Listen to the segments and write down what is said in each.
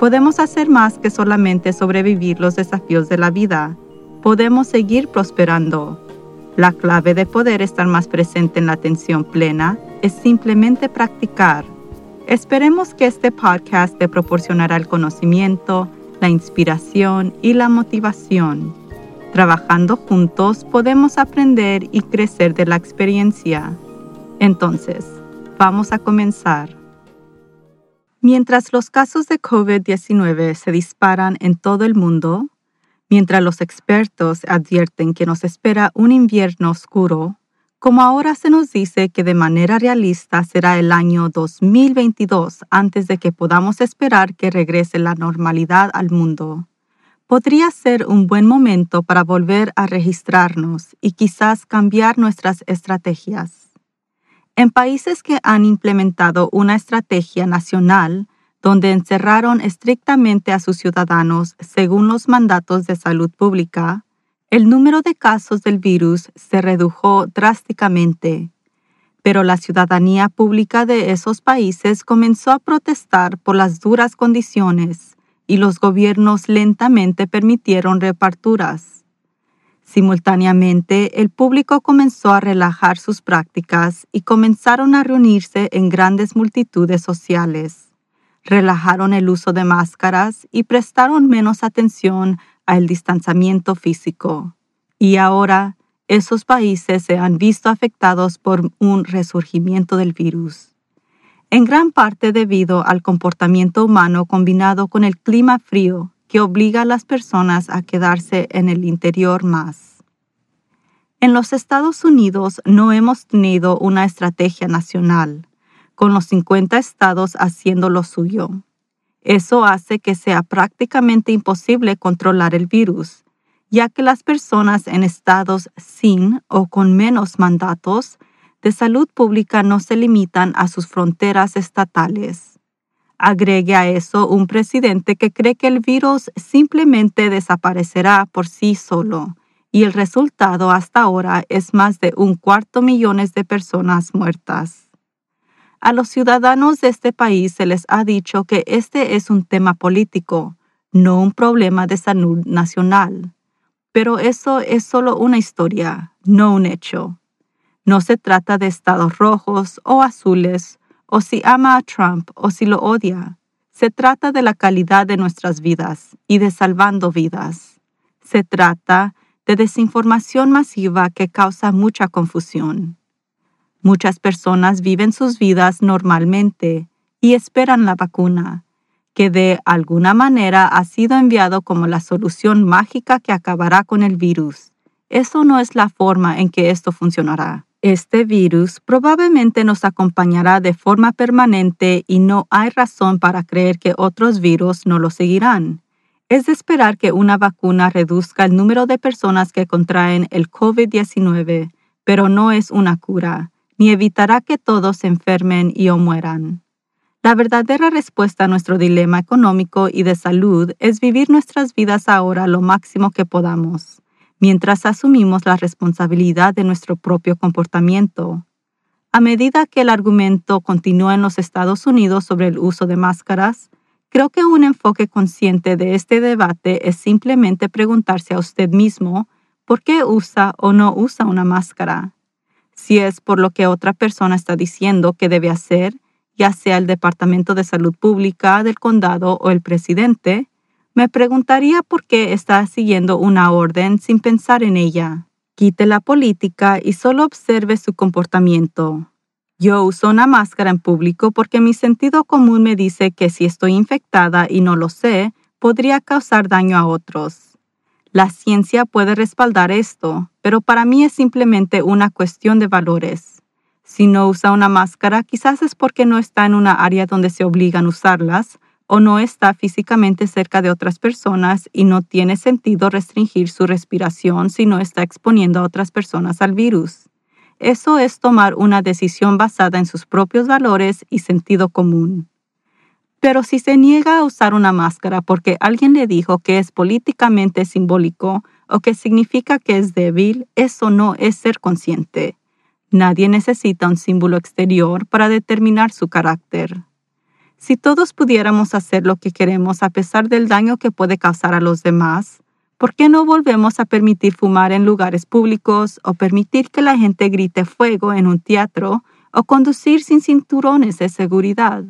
podemos hacer más que solamente sobrevivir los desafíos de la vida. Podemos seguir prosperando. La clave de poder estar más presente en la atención plena es simplemente practicar. Esperemos que este podcast te proporcionará el conocimiento, la inspiración y la motivación. Trabajando juntos podemos aprender y crecer de la experiencia. Entonces, vamos a comenzar. Mientras los casos de COVID-19 se disparan en todo el mundo, mientras los expertos advierten que nos espera un invierno oscuro, como ahora se nos dice que de manera realista será el año 2022 antes de que podamos esperar que regrese la normalidad al mundo, podría ser un buen momento para volver a registrarnos y quizás cambiar nuestras estrategias. En países que han implementado una estrategia nacional donde encerraron estrictamente a sus ciudadanos según los mandatos de salud pública, el número de casos del virus se redujo drásticamente. Pero la ciudadanía pública de esos países comenzó a protestar por las duras condiciones y los gobiernos lentamente permitieron reparturas. Simultáneamente, el público comenzó a relajar sus prácticas y comenzaron a reunirse en grandes multitudes sociales. Relajaron el uso de máscaras y prestaron menos atención al distanciamiento físico. Y ahora, esos países se han visto afectados por un resurgimiento del virus. En gran parte debido al comportamiento humano combinado con el clima frío que obliga a las personas a quedarse en el interior más. En los Estados Unidos no hemos tenido una estrategia nacional, con los 50 estados haciendo lo suyo. Eso hace que sea prácticamente imposible controlar el virus, ya que las personas en estados sin o con menos mandatos de salud pública no se limitan a sus fronteras estatales. Agregue a eso un presidente que cree que el virus simplemente desaparecerá por sí solo, y el resultado hasta ahora es más de un cuarto millones de personas muertas. A los ciudadanos de este país se les ha dicho que este es un tema político, no un problema de salud nacional. Pero eso es solo una historia, no un hecho. No se trata de estados rojos o azules o si ama a Trump o si lo odia. Se trata de la calidad de nuestras vidas y de salvando vidas. Se trata de desinformación masiva que causa mucha confusión. Muchas personas viven sus vidas normalmente y esperan la vacuna, que de alguna manera ha sido enviado como la solución mágica que acabará con el virus. Eso no es la forma en que esto funcionará. Este virus probablemente nos acompañará de forma permanente y no hay razón para creer que otros virus no lo seguirán. Es de esperar que una vacuna reduzca el número de personas que contraen el COVID-19, pero no es una cura, ni evitará que todos se enfermen y o mueran. La verdadera respuesta a nuestro dilema económico y de salud es vivir nuestras vidas ahora lo máximo que podamos mientras asumimos la responsabilidad de nuestro propio comportamiento. A medida que el argumento continúa en los Estados Unidos sobre el uso de máscaras, creo que un enfoque consciente de este debate es simplemente preguntarse a usted mismo por qué usa o no usa una máscara. Si es por lo que otra persona está diciendo que debe hacer, ya sea el Departamento de Salud Pública del condado o el presidente, me preguntaría por qué está siguiendo una orden sin pensar en ella. Quite la política y solo observe su comportamiento. Yo uso una máscara en público porque mi sentido común me dice que si estoy infectada y no lo sé, podría causar daño a otros. La ciencia puede respaldar esto, pero para mí es simplemente una cuestión de valores. Si no usa una máscara, quizás es porque no está en una área donde se obligan a usarlas, o no está físicamente cerca de otras personas y no tiene sentido restringir su respiración si no está exponiendo a otras personas al virus. Eso es tomar una decisión basada en sus propios valores y sentido común. Pero si se niega a usar una máscara porque alguien le dijo que es políticamente simbólico o que significa que es débil, eso no es ser consciente. Nadie necesita un símbolo exterior para determinar su carácter. Si todos pudiéramos hacer lo que queremos a pesar del daño que puede causar a los demás, ¿por qué no volvemos a permitir fumar en lugares públicos o permitir que la gente grite fuego en un teatro o conducir sin cinturones de seguridad?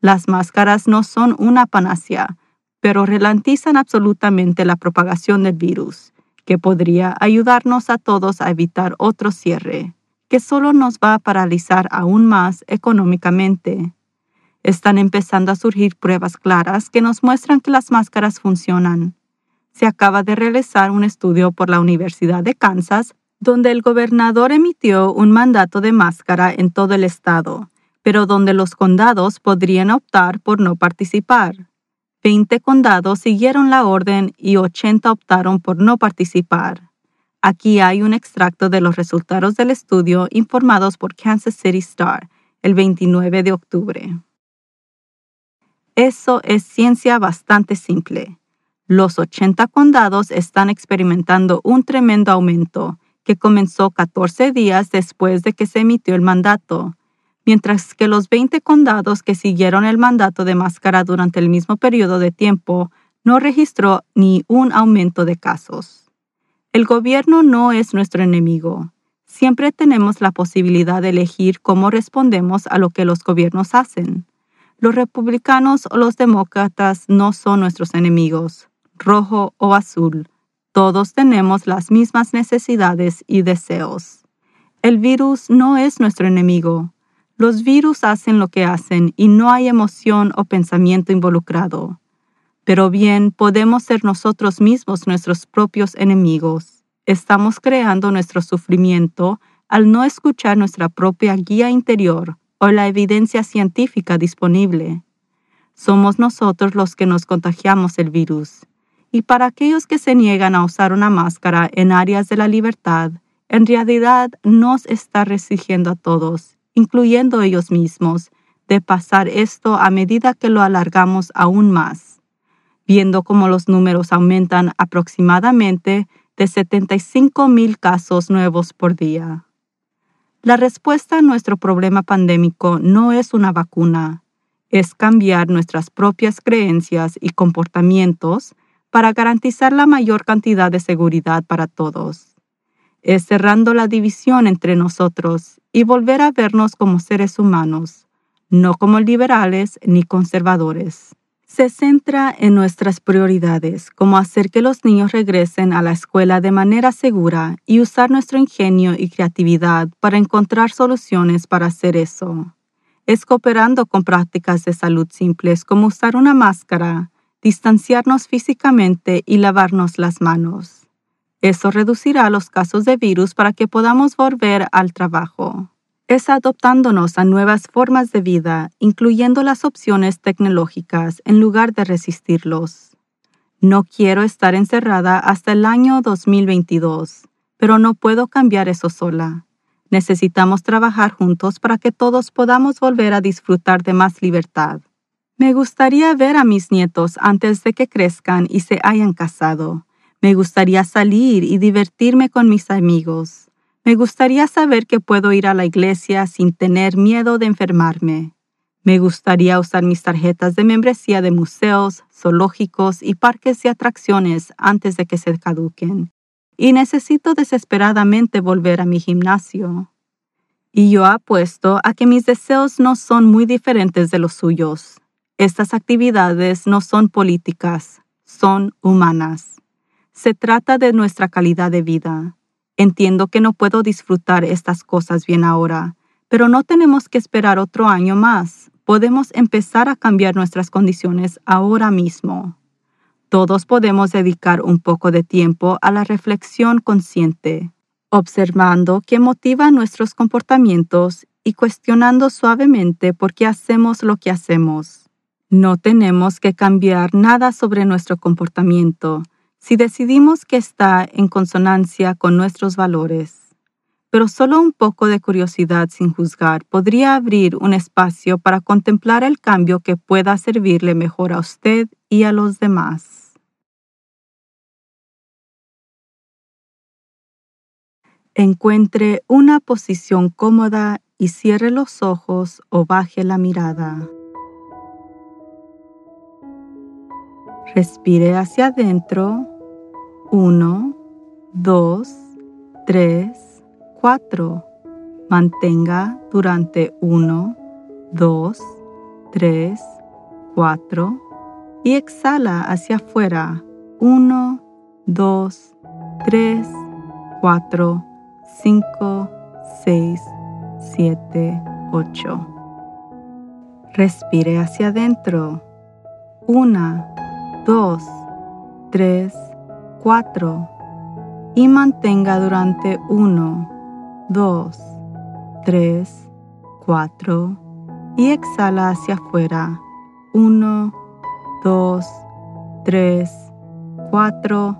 Las máscaras no son una panacea, pero ralentizan absolutamente la propagación del virus, que podría ayudarnos a todos a evitar otro cierre, que solo nos va a paralizar aún más económicamente. Están empezando a surgir pruebas claras que nos muestran que las máscaras funcionan. Se acaba de realizar un estudio por la Universidad de Kansas donde el gobernador emitió un mandato de máscara en todo el estado pero donde los condados podrían optar por no participar. Veinte condados siguieron la orden y 80 optaron por no participar. Aquí hay un extracto de los resultados del estudio informados por Kansas City Star el 29 de octubre. Eso es ciencia bastante simple. Los 80 condados están experimentando un tremendo aumento que comenzó 14 días después de que se emitió el mandato mientras que los 20 condados que siguieron el mandato de máscara durante el mismo periodo de tiempo no registró ni un aumento de casos. El gobierno no es nuestro enemigo. Siempre tenemos la posibilidad de elegir cómo respondemos a lo que los gobiernos hacen. Los republicanos o los demócratas no son nuestros enemigos, rojo o azul. Todos tenemos las mismas necesidades y deseos. El virus no es nuestro enemigo. Los virus hacen lo que hacen y no hay emoción o pensamiento involucrado. Pero bien, podemos ser nosotros mismos nuestros propios enemigos. Estamos creando nuestro sufrimiento al no escuchar nuestra propia guía interior o la evidencia científica disponible. Somos nosotros los que nos contagiamos el virus. Y para aquellos que se niegan a usar una máscara en áreas de la libertad, en realidad nos está restringiendo a todos incluyendo ellos mismos, de pasar esto a medida que lo alargamos aún más, viendo cómo los números aumentan aproximadamente de 75 mil casos nuevos por día. La respuesta a nuestro problema pandémico no es una vacuna, es cambiar nuestras propias creencias y comportamientos para garantizar la mayor cantidad de seguridad para todos. Es cerrando la división entre nosotros y volver a vernos como seres humanos, no como liberales ni conservadores. Se centra en nuestras prioridades, como hacer que los niños regresen a la escuela de manera segura y usar nuestro ingenio y creatividad para encontrar soluciones para hacer eso. Es cooperando con prácticas de salud simples como usar una máscara, distanciarnos físicamente y lavarnos las manos. Eso reducirá los casos de virus para que podamos volver al trabajo. Es adoptándonos a nuevas formas de vida, incluyendo las opciones tecnológicas, en lugar de resistirlos. No quiero estar encerrada hasta el año 2022, pero no puedo cambiar eso sola. Necesitamos trabajar juntos para que todos podamos volver a disfrutar de más libertad. Me gustaría ver a mis nietos antes de que crezcan y se hayan casado. Me gustaría salir y divertirme con mis amigos. Me gustaría saber que puedo ir a la iglesia sin tener miedo de enfermarme. Me gustaría usar mis tarjetas de membresía de museos, zoológicos y parques de atracciones antes de que se caduquen. Y necesito desesperadamente volver a mi gimnasio. Y yo apuesto a que mis deseos no son muy diferentes de los suyos. Estas actividades no son políticas, son humanas. Se trata de nuestra calidad de vida. Entiendo que no puedo disfrutar estas cosas bien ahora, pero no tenemos que esperar otro año más. Podemos empezar a cambiar nuestras condiciones ahora mismo. Todos podemos dedicar un poco de tiempo a la reflexión consciente, observando qué motiva nuestros comportamientos y cuestionando suavemente por qué hacemos lo que hacemos. No tenemos que cambiar nada sobre nuestro comportamiento si decidimos que está en consonancia con nuestros valores pero solo un poco de curiosidad sin juzgar podría abrir un espacio para contemplar el cambio que pueda servirle mejor a usted y a los demás. Encuentre una posición cómoda y cierre los ojos o baje la mirada. Respire hacia adentro. Uno, dos, tres, 4. Mantenga durante 1, 2, 3, 4 y exhala hacia afuera 1, 2, 3, 4, 5, 6, 7, 8. Respire hacia adentro 1, 2, 3, 4 y mantenga durante 1, 2, 3, 4 y exhala hacia afuera. 1, 2, 3, 4,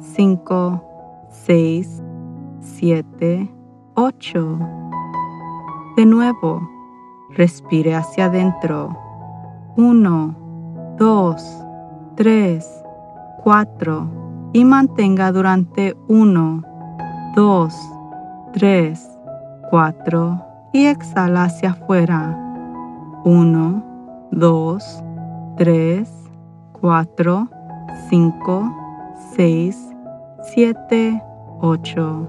5, 6, 7, 8. De nuevo, respire hacia adentro. 1, 2, 3, 4 y mantenga durante 1, 2, 3, 4 y exhala hacia afuera. 1, 2, 3, 4, 5, 6, 7, 8.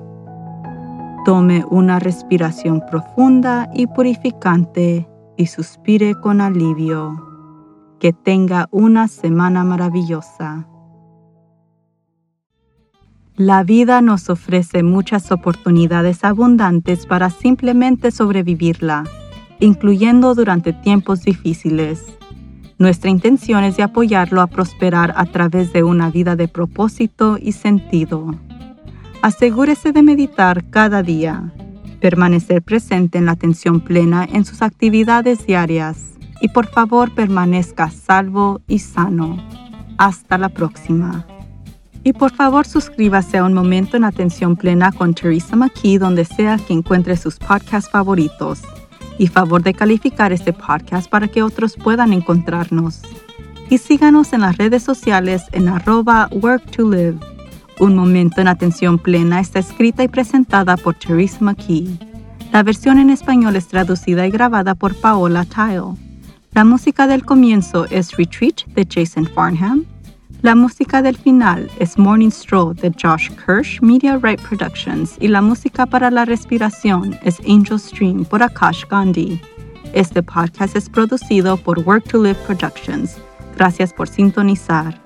Tome una respiración profunda y purificante y suspire con alivio. Que tenga una semana maravillosa. La vida nos ofrece muchas oportunidades abundantes para simplemente sobrevivirla, incluyendo durante tiempos difíciles. Nuestra intención es de apoyarlo a prosperar a través de una vida de propósito y sentido. Asegúrese de meditar cada día, permanecer presente en la atención plena en sus actividades diarias y por favor permanezca salvo y sano. Hasta la próxima. Y por favor suscríbase a Un Momento en Atención Plena con Teresa McKee donde sea que encuentre sus podcasts favoritos. Y favor de calificar este podcast para que otros puedan encontrarnos. Y síganos en las redes sociales en arroba work to live. Un Momento en Atención Plena está escrita y presentada por Teresa McKee. La versión en español es traducida y grabada por Paola Tile. La música del comienzo es Retreat de Jason Farnham la música del final es Morning Stroll de Josh Kirsch Media Right Productions y la música para la respiración es Angel Stream por Akash Gandhi. Este podcast es producido por Work to Live Productions. Gracias por sintonizar.